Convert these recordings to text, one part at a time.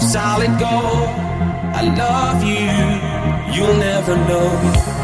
Solid gold. I love you, you'll never know.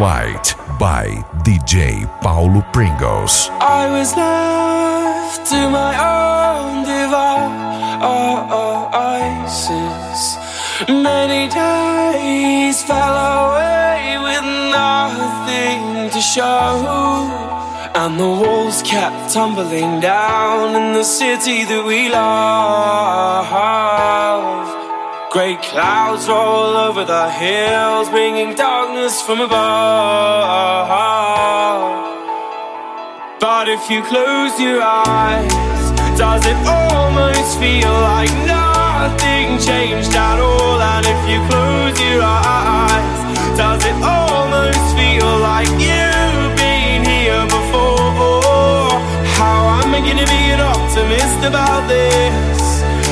White by DJ Paulo Pringles. I was left to my own devices. Many days fell away with nothing to show. And the walls kept tumbling down in the city that we love. Great clouds roll over the hills, bringing darkness from above. But if you close your eyes, does it almost feel like nothing changed at all? And if you close your eyes, does it almost feel like you've been here before? How am I gonna be an optimist about this?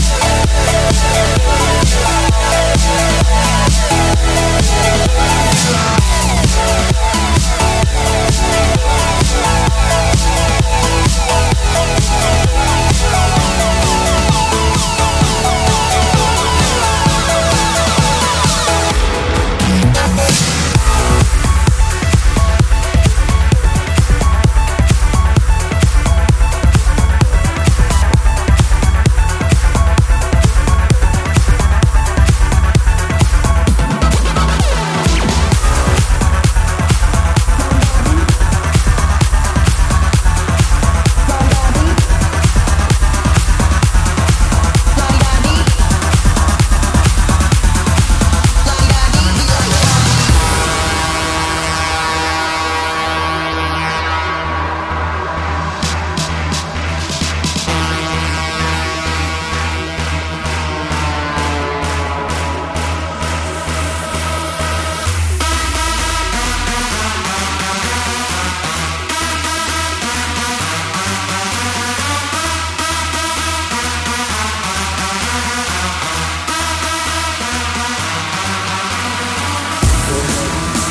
We'll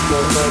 Bye.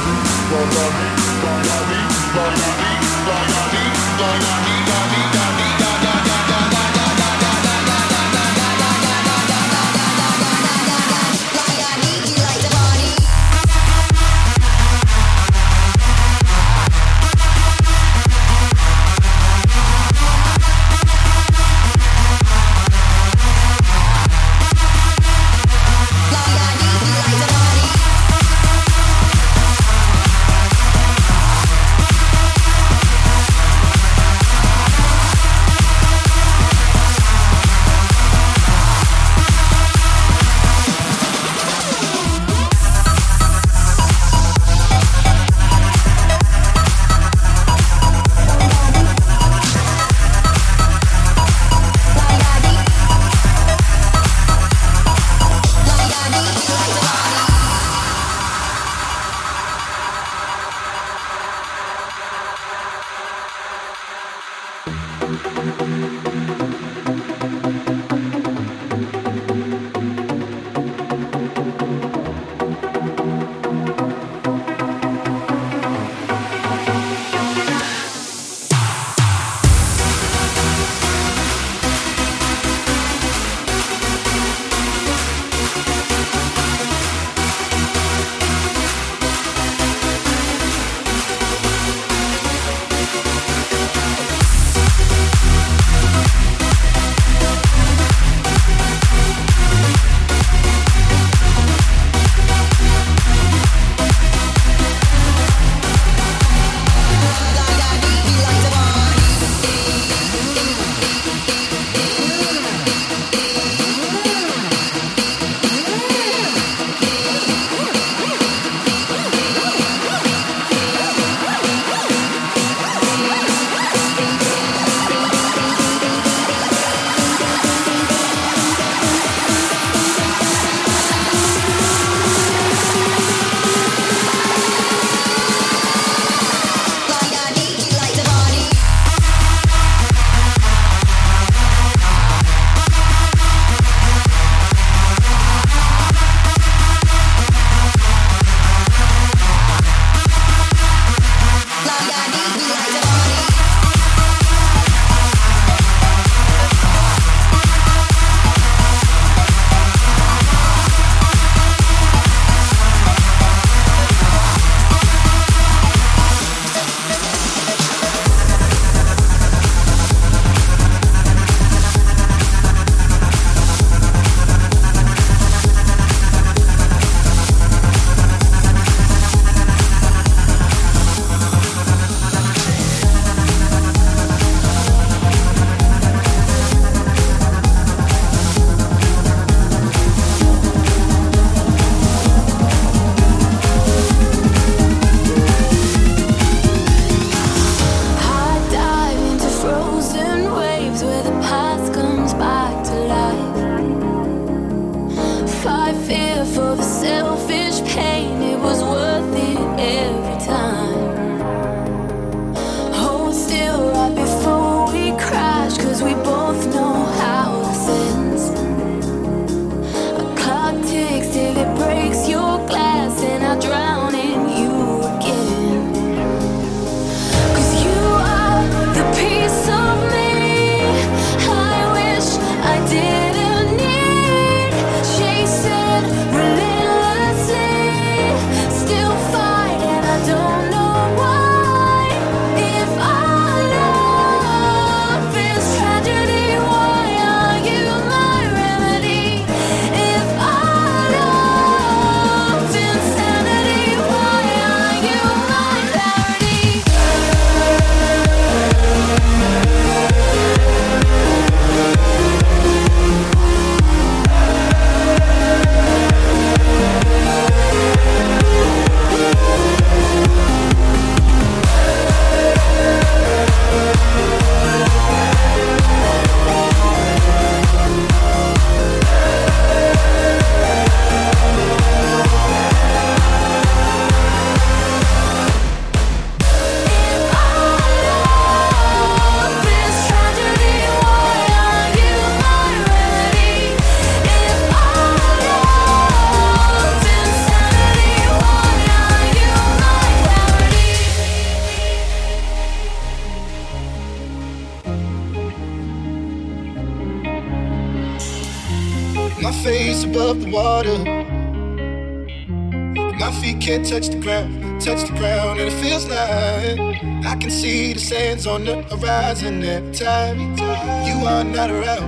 Horizon every time you are not around.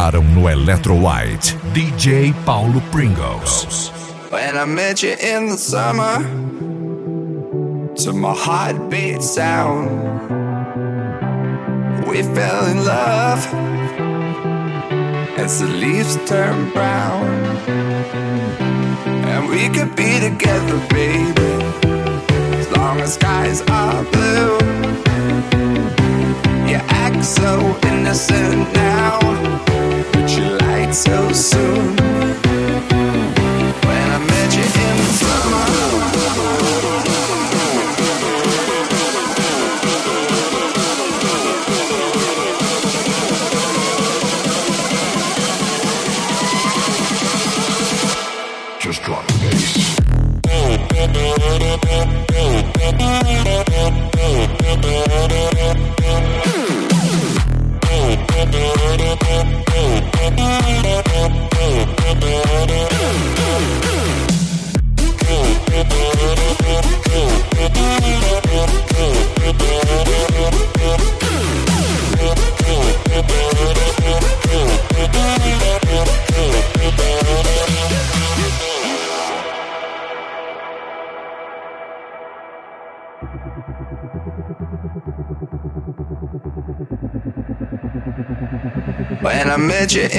Bombaram no Eletro White. DJ Paulo Pringles. When I met you in the summer, to my heartbeat sound, we fell in love as the leaves turn brown. And we could be together, baby, as long as skies are blue. You act so innocent now,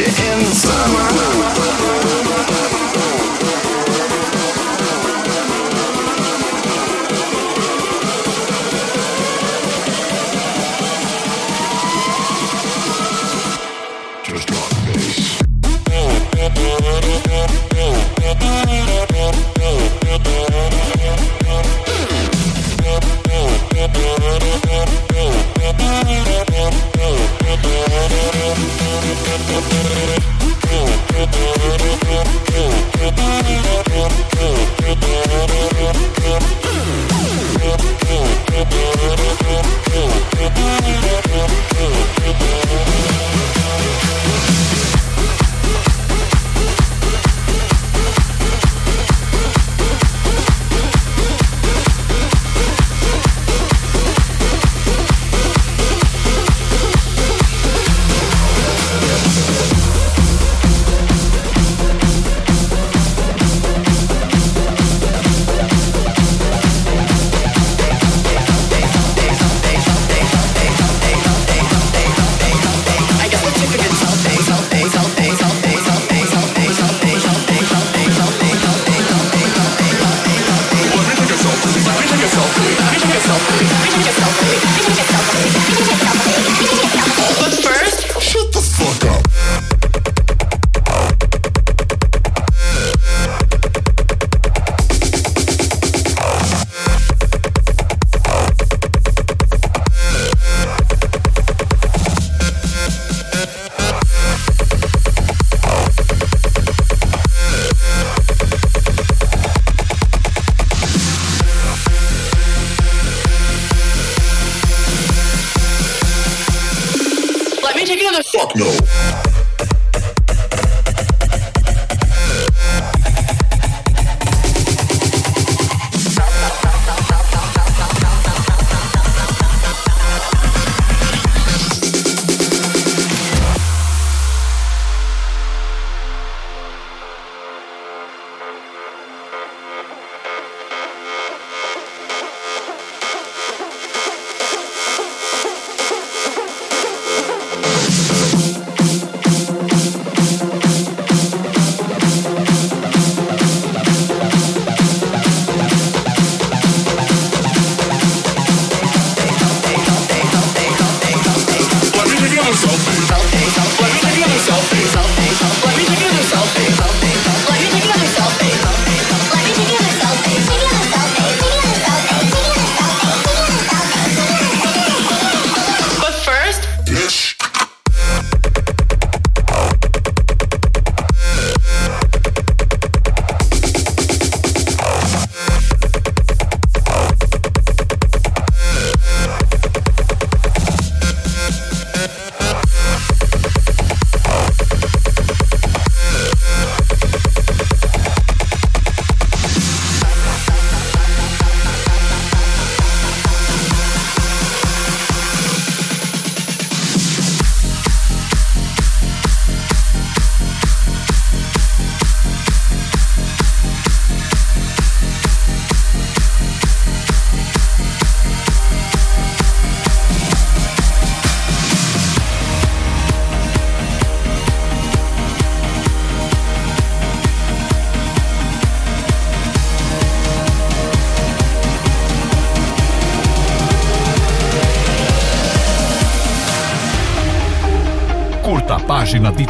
You in summer.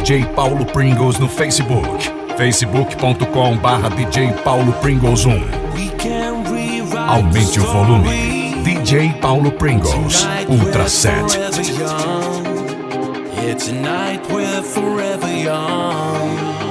DJ Paulo Pringles no Facebook. facebook.com barra DJ Paulo Pringles 1. Aumente o volume. DJ Paulo Pringles, Ultra Set. It's a night we're forever young.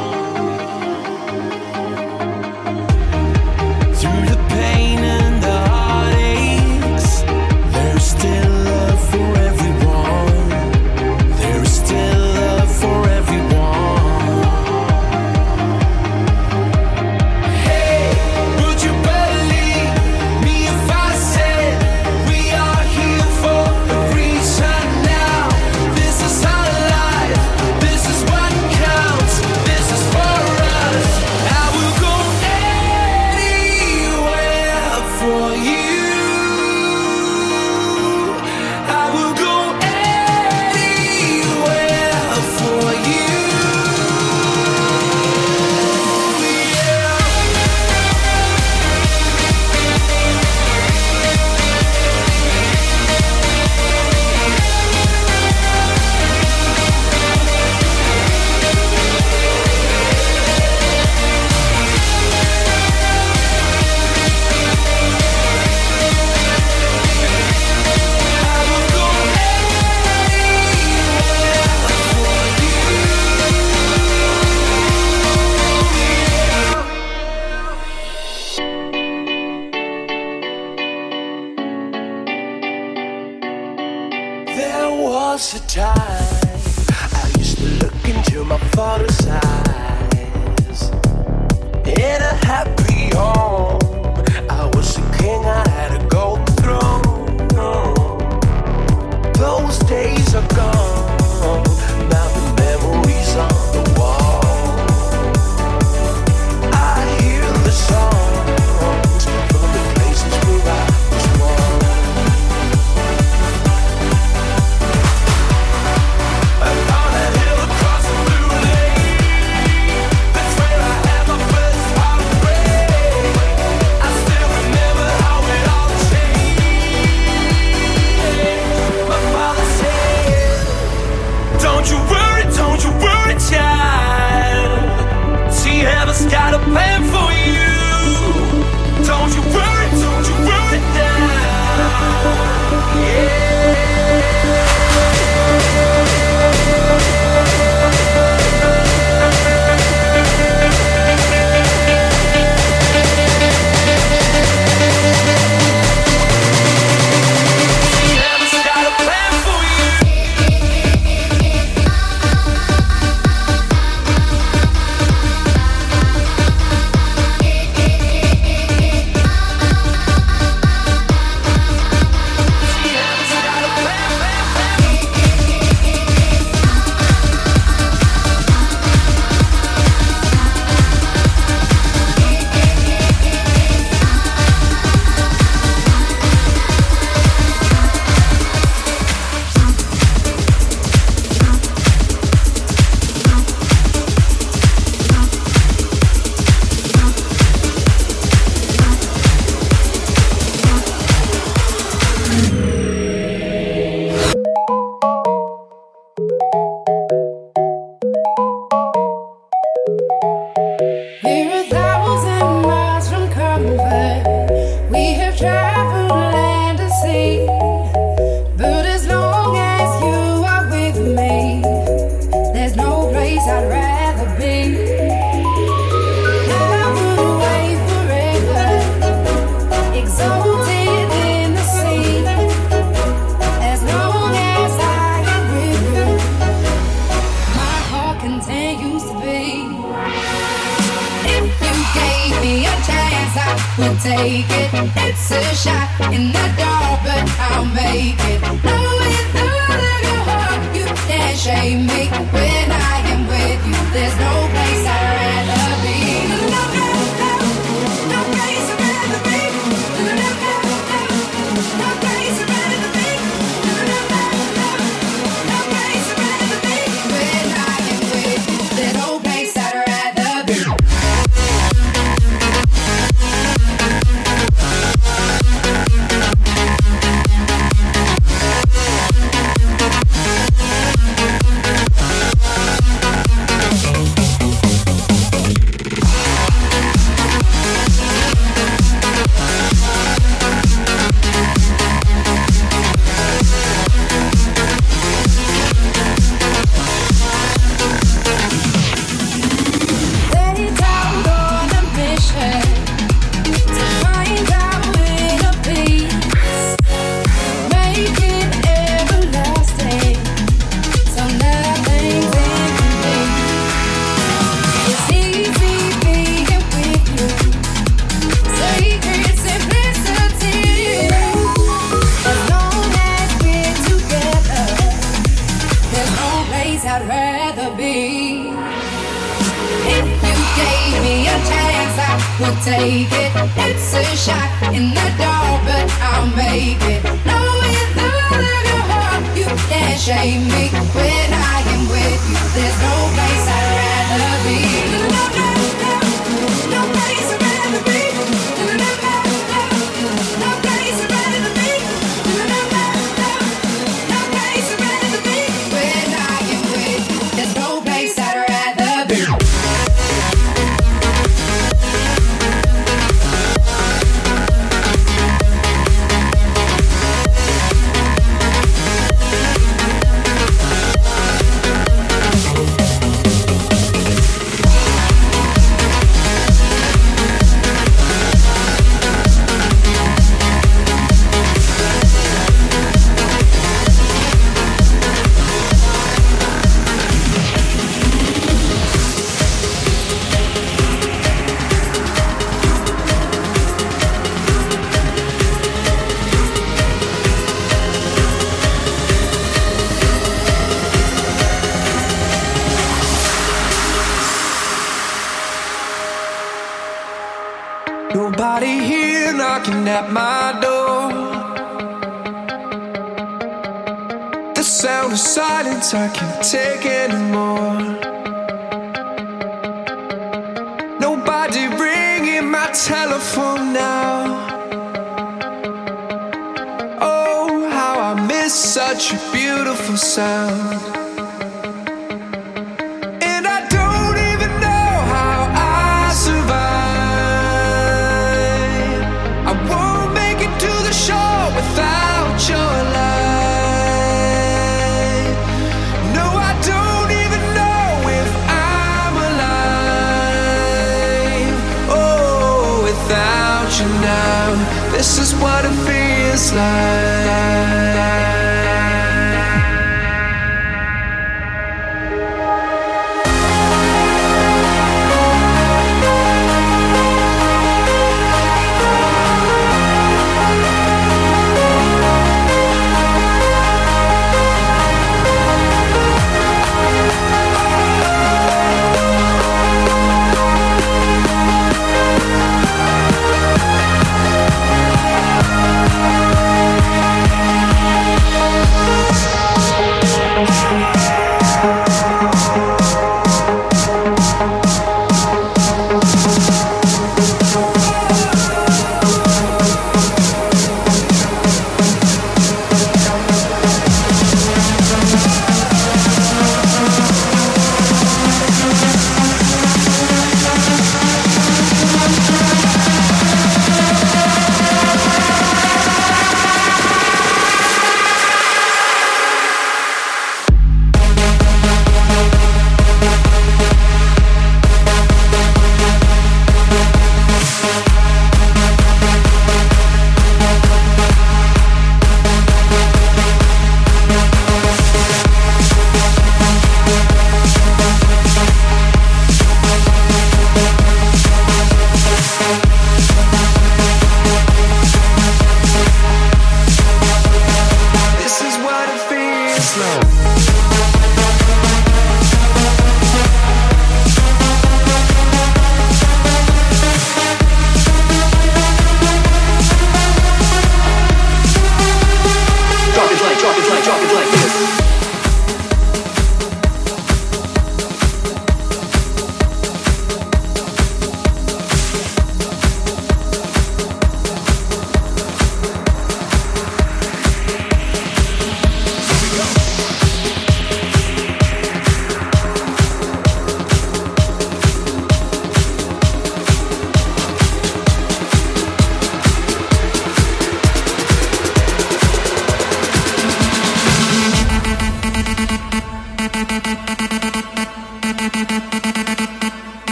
Beautiful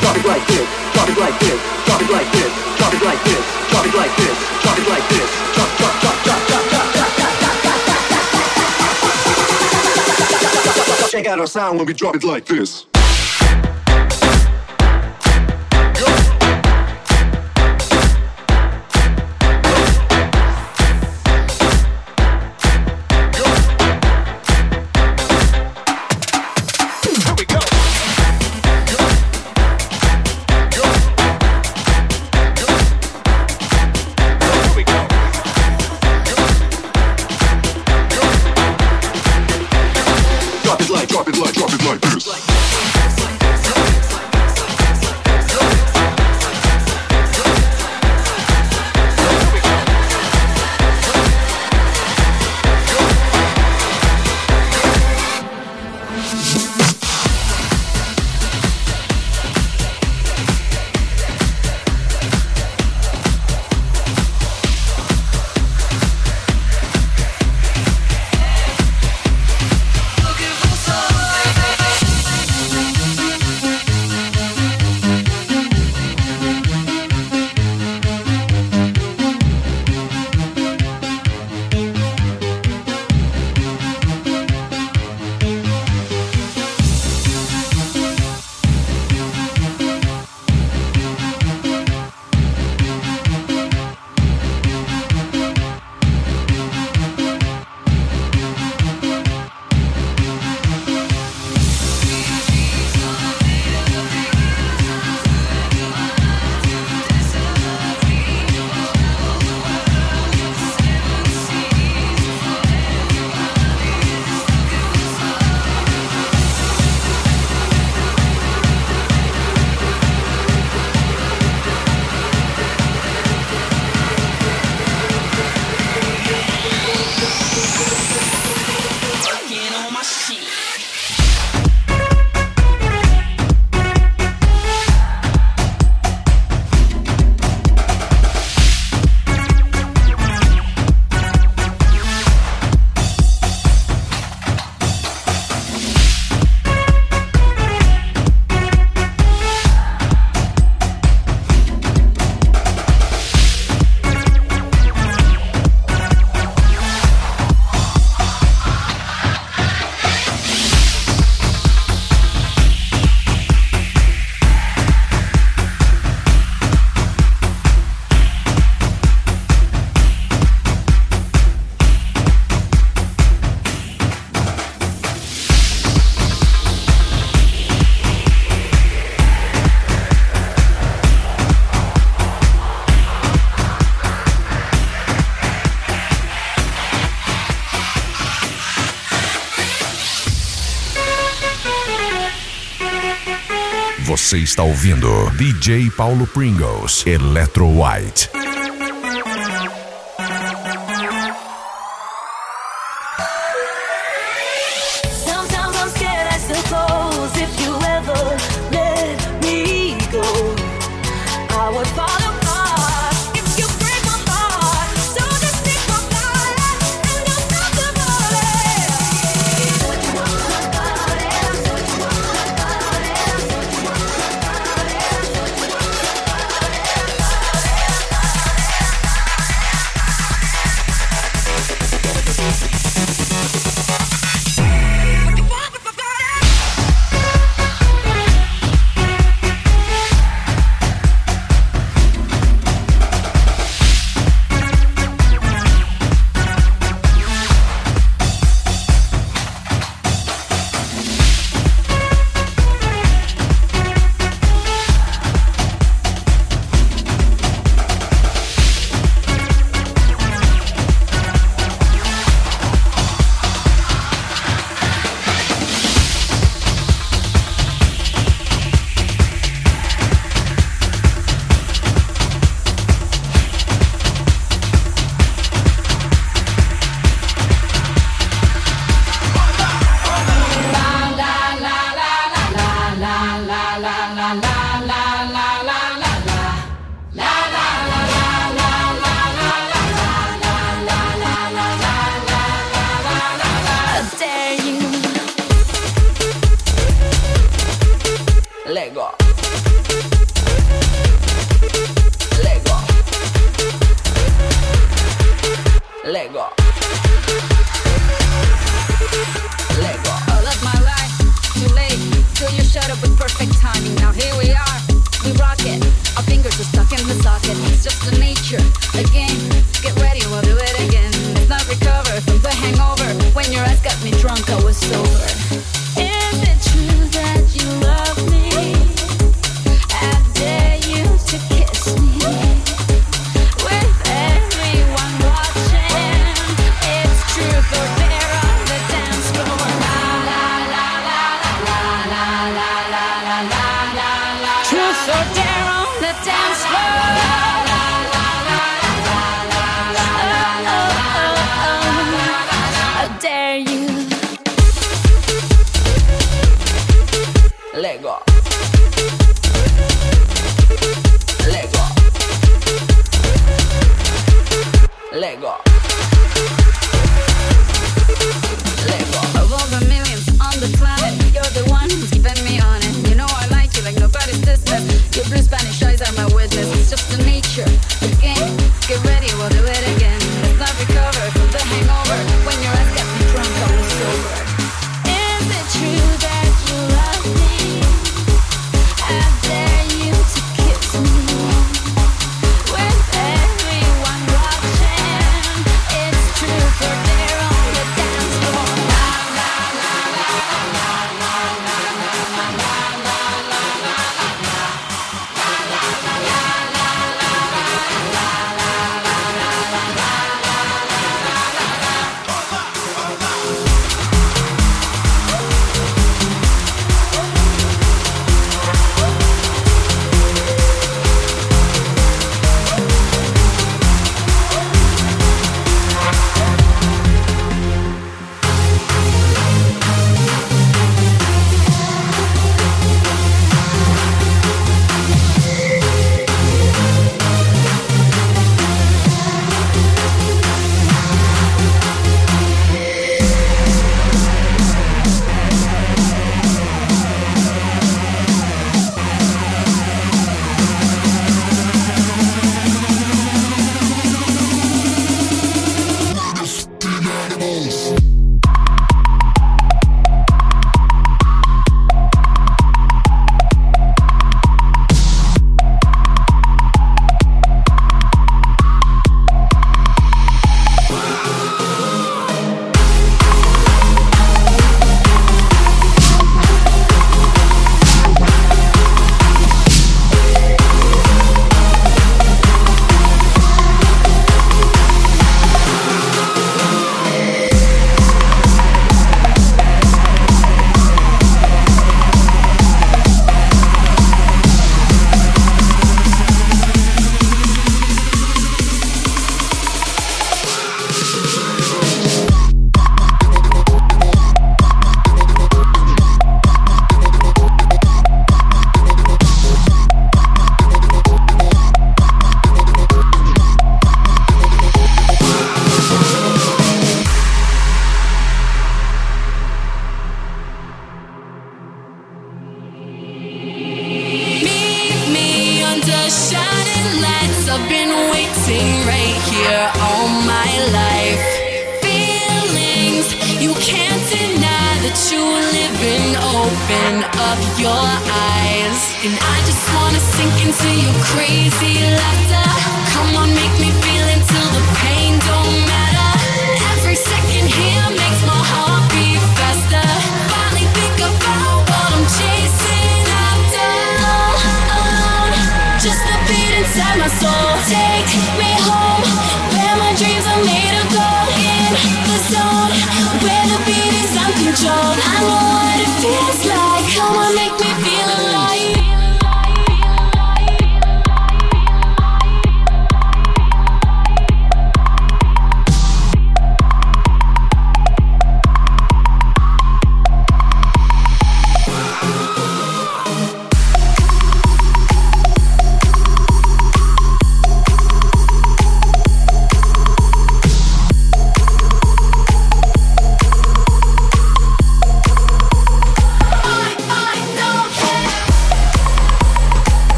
Drop it like this. Drop it like this. Drop it like this. Drop it like this. Drop it like this. Drop it like this. Drop it like this. Drop drop drop drop drop drop drop drop. Check out our sound when we drop it like this. Está ouvindo DJ Paulo Pringles, Electro White.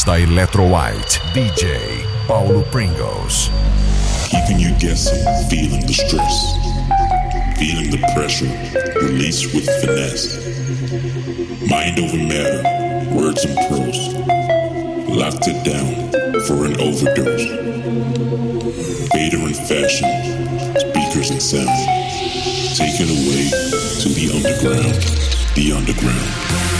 Melhores da Eletro White, DJ Paulo Pringles. Keeping you guessing, feeling the stress, feeling the pressure, release with finesse. Mind over matter, words and prose. Locked it down for an overdose. Vader in fashion, speakers and sound. Taken away to the underground, the underground.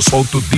Paulo Pringles. Acesse paulopringles.dj.